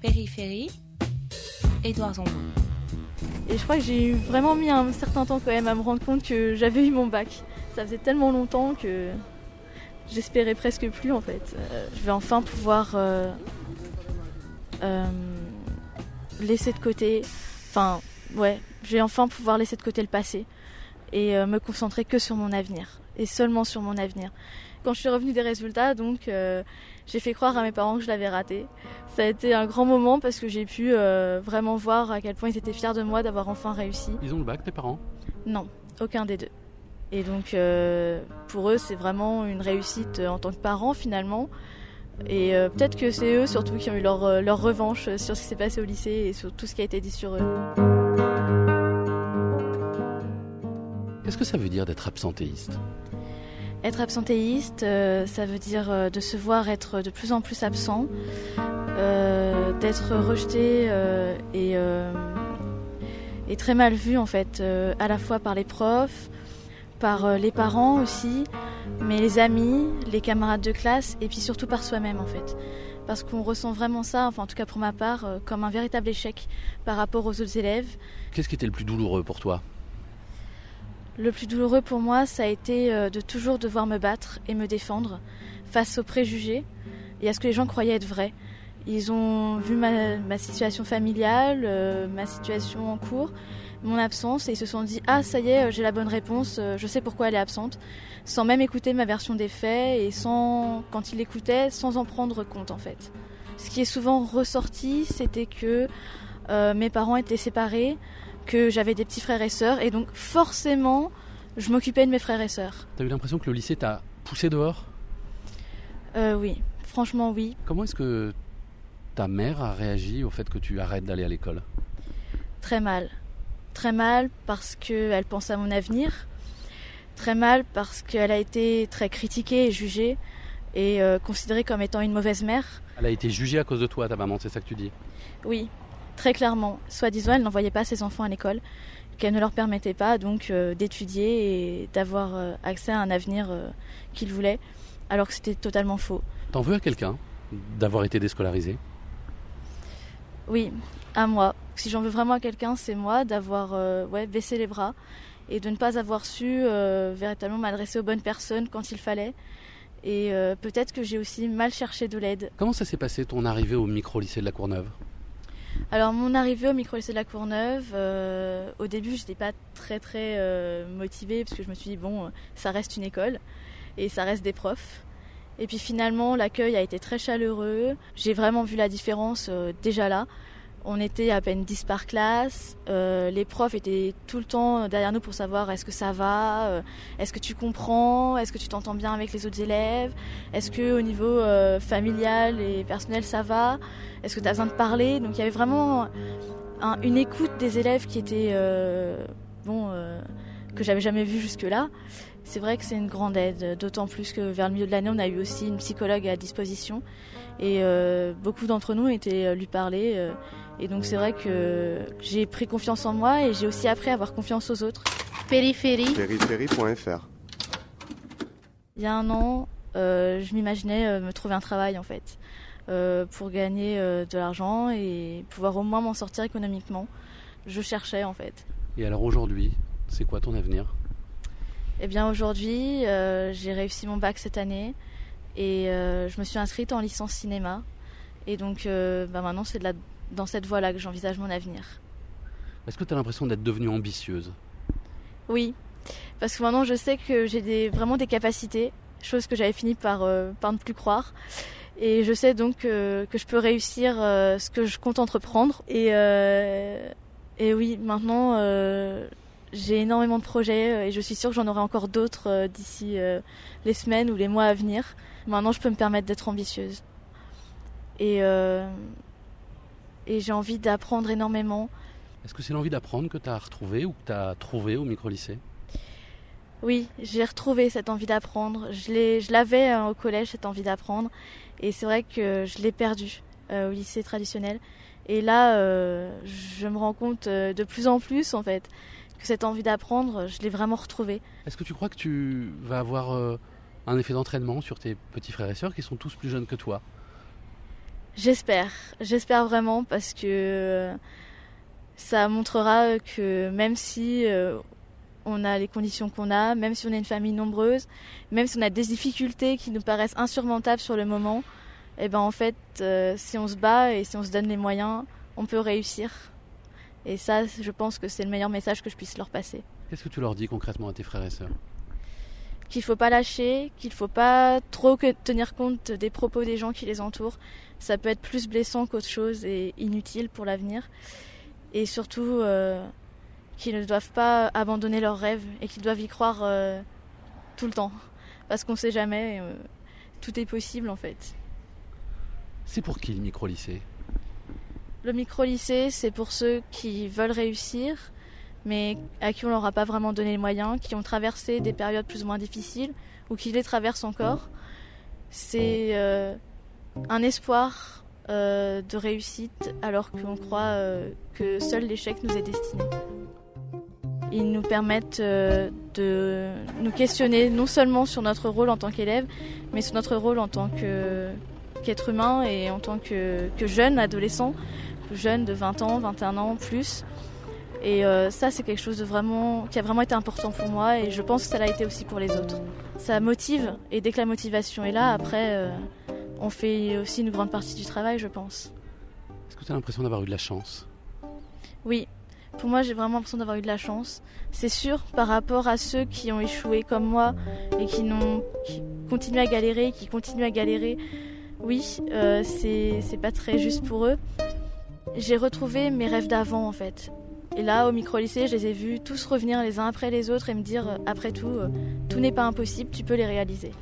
Périphérie, Édouard Zombo. Et je crois que j'ai vraiment mis un certain temps quand même à me rendre compte que j'avais eu mon bac. Ça faisait tellement longtemps que j'espérais presque plus en fait. Euh, je vais enfin pouvoir euh, euh, laisser de côté, enfin ouais, je vais enfin pouvoir laisser de côté le passé et me concentrer que sur mon avenir et seulement sur mon avenir. Quand je suis revenue des résultats, donc j'ai fait croire à mes parents que je l'avais raté. Ça a été un grand moment parce que j'ai pu vraiment voir à quel point ils étaient fiers de moi d'avoir enfin réussi. Ils ont le bac, tes parents? Non, aucun des deux. Et donc euh, pour eux, c'est vraiment une réussite en tant que parents finalement. Et euh, peut-être que c'est eux surtout qui ont eu leur, euh, leur revanche sur ce qui s'est passé au lycée et sur tout ce qui a été dit sur eux. Qu'est-ce que ça veut dire d'être absentéiste? Être absentéiste, ça veut dire de se voir être de plus en plus absent, d'être rejeté et, et, très mal vu en fait, à la fois par les profs, par euh, les parents aussi, mais les amis, les camarades de classe et puis surtout par soi-même en fait. Parce qu'on ressent vraiment ça, enfin en tout cas pour ma part, euh, comme un véritable échec par rapport aux autres élèves. Qu'est-ce qui était le plus douloureux pour toi? Le plus douloureux pour moi, ça a été euh, de toujours devoir me battre et me défendre face aux préjugés et à ce que les gens croyaient être vrai. Ils ont vu ma, situation familiale, ma situation en cours, mon absence et ils se sont dit ah ça y est j'ai la bonne réponse euh, je sais pourquoi elle est absente sans même écouter ma version des faits et sans quand ils l'écoutaient sans en prendre compte en fait ce qui est souvent ressorti c'était que euh, mes parents étaient séparés que j'avais des petits frères et sœurs et donc forcément je m'occupais de mes frères et sœurs. T'as eu l'impression que le lycée t'a poussé dehors? Euh, oui. Franchement oui. Comment est-ce que ta mère a réagi au fait que tu arrêtes d'aller à l'école? Très mal. Très mal parce qu'elle pense à mon avenir. Très mal parce qu'elle a été très critiquée et jugée et euh, considérée comme étant une mauvaise mère. Elle a été jugée à cause de toi, ta maman, c'est ça que tu dis? Oui, très clairement. Soi-disant, elle n'envoyait pas ses enfants à l'école, qu'elle ne leur permettait pas donc euh, d'étudier et d'avoir euh, accès à un avenir qu'ils voulaient, alors que c'était totalement faux. T'en veux à quelqu'un d'avoir été déscolarisé? Oui, à moi. Si j'en veux vraiment à quelqu'un, c'est moi d'avoir euh, ouais, baissé les bras et de ne pas avoir su euh, véritablement m'adresser aux bonnes personnes quand il fallait. Et euh, peut-être que j'ai aussi mal cherché de l'aide. Comment ça s'est passé ton arrivée au micro-lycée de la Courneuve? Alors mon arrivée au micro-lycée de la Courneuve, au début j'étais pas très très motivée parce que je me suis dit bon ça reste une école et ça reste des profs. Et puis finalement l'accueil a été très chaleureux, j'ai vraiment vu la différence déjà là. On était à peine 10 par classe. Euh, les profs étaient tout le temps derrière nous pour savoir est-ce que ça va, euh, est-ce que tu comprends, est-ce que tu t'entends bien avec les autres élèves, est-ce que au niveau euh, familial et personnel ça va, est-ce que tu as besoin de parler. Donc il y avait vraiment une écoute des élèves qui était bon que j'avais jamais vu jusque-là. C'est vrai que c'est une grande aide, d'autant plus que vers le milieu de l'année, on a eu aussi une psychologue à disposition et beaucoup d'entre nous étaient lui parler et donc c'est vrai que j'ai pris confiance en moi et j'ai aussi appris à avoir confiance aux autres. Périphérie. Périphérie.fr. Il y a un an, euh, je m'imaginais euh, me trouver un travail en fait, euh, pour gagner de l'argent et pouvoir au moins m'en sortir économiquement. Je cherchais en fait. Et alors aujourd'hui, c'est quoi ton avenir? Eh bien aujourd'hui, j'ai réussi mon bac cette année et je me suis inscrite en licence cinéma. Et donc bah, maintenant c'est dans cette voie-là que j'envisage mon avenir. Est-ce que tu as l'impression d'être devenue ambitieuse? Oui, parce que maintenant je sais que j'ai vraiment des capacités, chose que j'avais fini par, euh, par, ne plus croire. Et je sais donc que je peux réussir euh, ce que je compte entreprendre. Et, euh, et oui, maintenant j'ai énormément de projets et je suis sûre que j'en aurai encore d'autres d'ici les semaines ou les mois à venir. Maintenant je peux me permettre d'être ambitieuse. Et et j'ai envie d'apprendre énormément. Est-ce que c'est l'envie d'apprendre que tu as retrouvé ou que tu as trouvé au micro-lycée? Oui, j'ai retrouvé cette envie d'apprendre. Je l'avais hein, au collège, cette envie d'apprendre. Et c'est vrai que je l'ai perdue euh, au lycée traditionnel. Et là, euh, je me rends compte euh, de plus en plus, en fait, que cette envie d'apprendre, je l'ai vraiment retrouvée. Est-ce que tu crois que tu vas avoir un effet d'entraînement sur tes petits frères et sœurs qui sont tous plus jeunes que toi? J'espère, j'espère vraiment parce que ça montrera que même si euh, on a les conditions qu'on a, même si on est une famille nombreuse, même si on a des difficultés qui nous paraissent insurmontables sur le moment, et eh ben en fait, euh, si on se bat et si on se donne les moyens, on peut réussir. Et ça, je pense que c'est le meilleur message que je puisse leur passer. Qu'est-ce que tu leur dis concrètement à tes frères et sœurs? Qu'il ne faut pas lâcher, qu'il ne faut pas trop tenir compte des propos des gens qui les entourent. Ça peut être plus blessant qu'autre chose et inutile pour l'avenir. Et surtout, euh, qu'ils ne doivent pas abandonner leurs rêves et qu'ils doivent y croire euh, tout le temps. Parce qu'on ne sait jamais, euh, tout est possible en fait. C'est pour qui le micro-lycée? Le micro-lycée, c'est pour ceux qui veulent réussir, mais à qui on leur a pas vraiment donné les moyens, qui ont traversé des périodes plus ou moins difficiles, ou qui les traversent encore. C'est euh, un espoir euh, de réussite alors qu'on croit euh, que seul l'échec nous est destiné. Ils nous permettent de nous questionner non seulement sur notre rôle en tant qu'élève, mais sur notre rôle en tant que qu'être humain et en tant que, jeune adolescent, jeune de 20 ans, 21 ans plus. Et euh, ça, c'est quelque chose de vraiment, qui a vraiment été important pour moi et je pense que ça l'a été aussi pour les autres. Ça motive et dès que la motivation est là, après, euh, on fait aussi une grande partie du travail, je pense. Est-ce que tu as l'impression d'avoir eu de la chance? Oui, pour moi, j'ai vraiment l'impression d'avoir eu de la chance. C'est sûr, par rapport à ceux qui ont échoué comme moi et qui, n'ont, qui continuent à galérer, qui continuent à galérer, oui, euh, c'est pas très juste pour eux. J'ai retrouvé mes rêves d'avant en fait. Et là, au micro-lycée, je les ai vus tous revenir les uns après les autres et me dire, euh, après tout, euh, tout n'est pas impossible, tu peux les réaliser.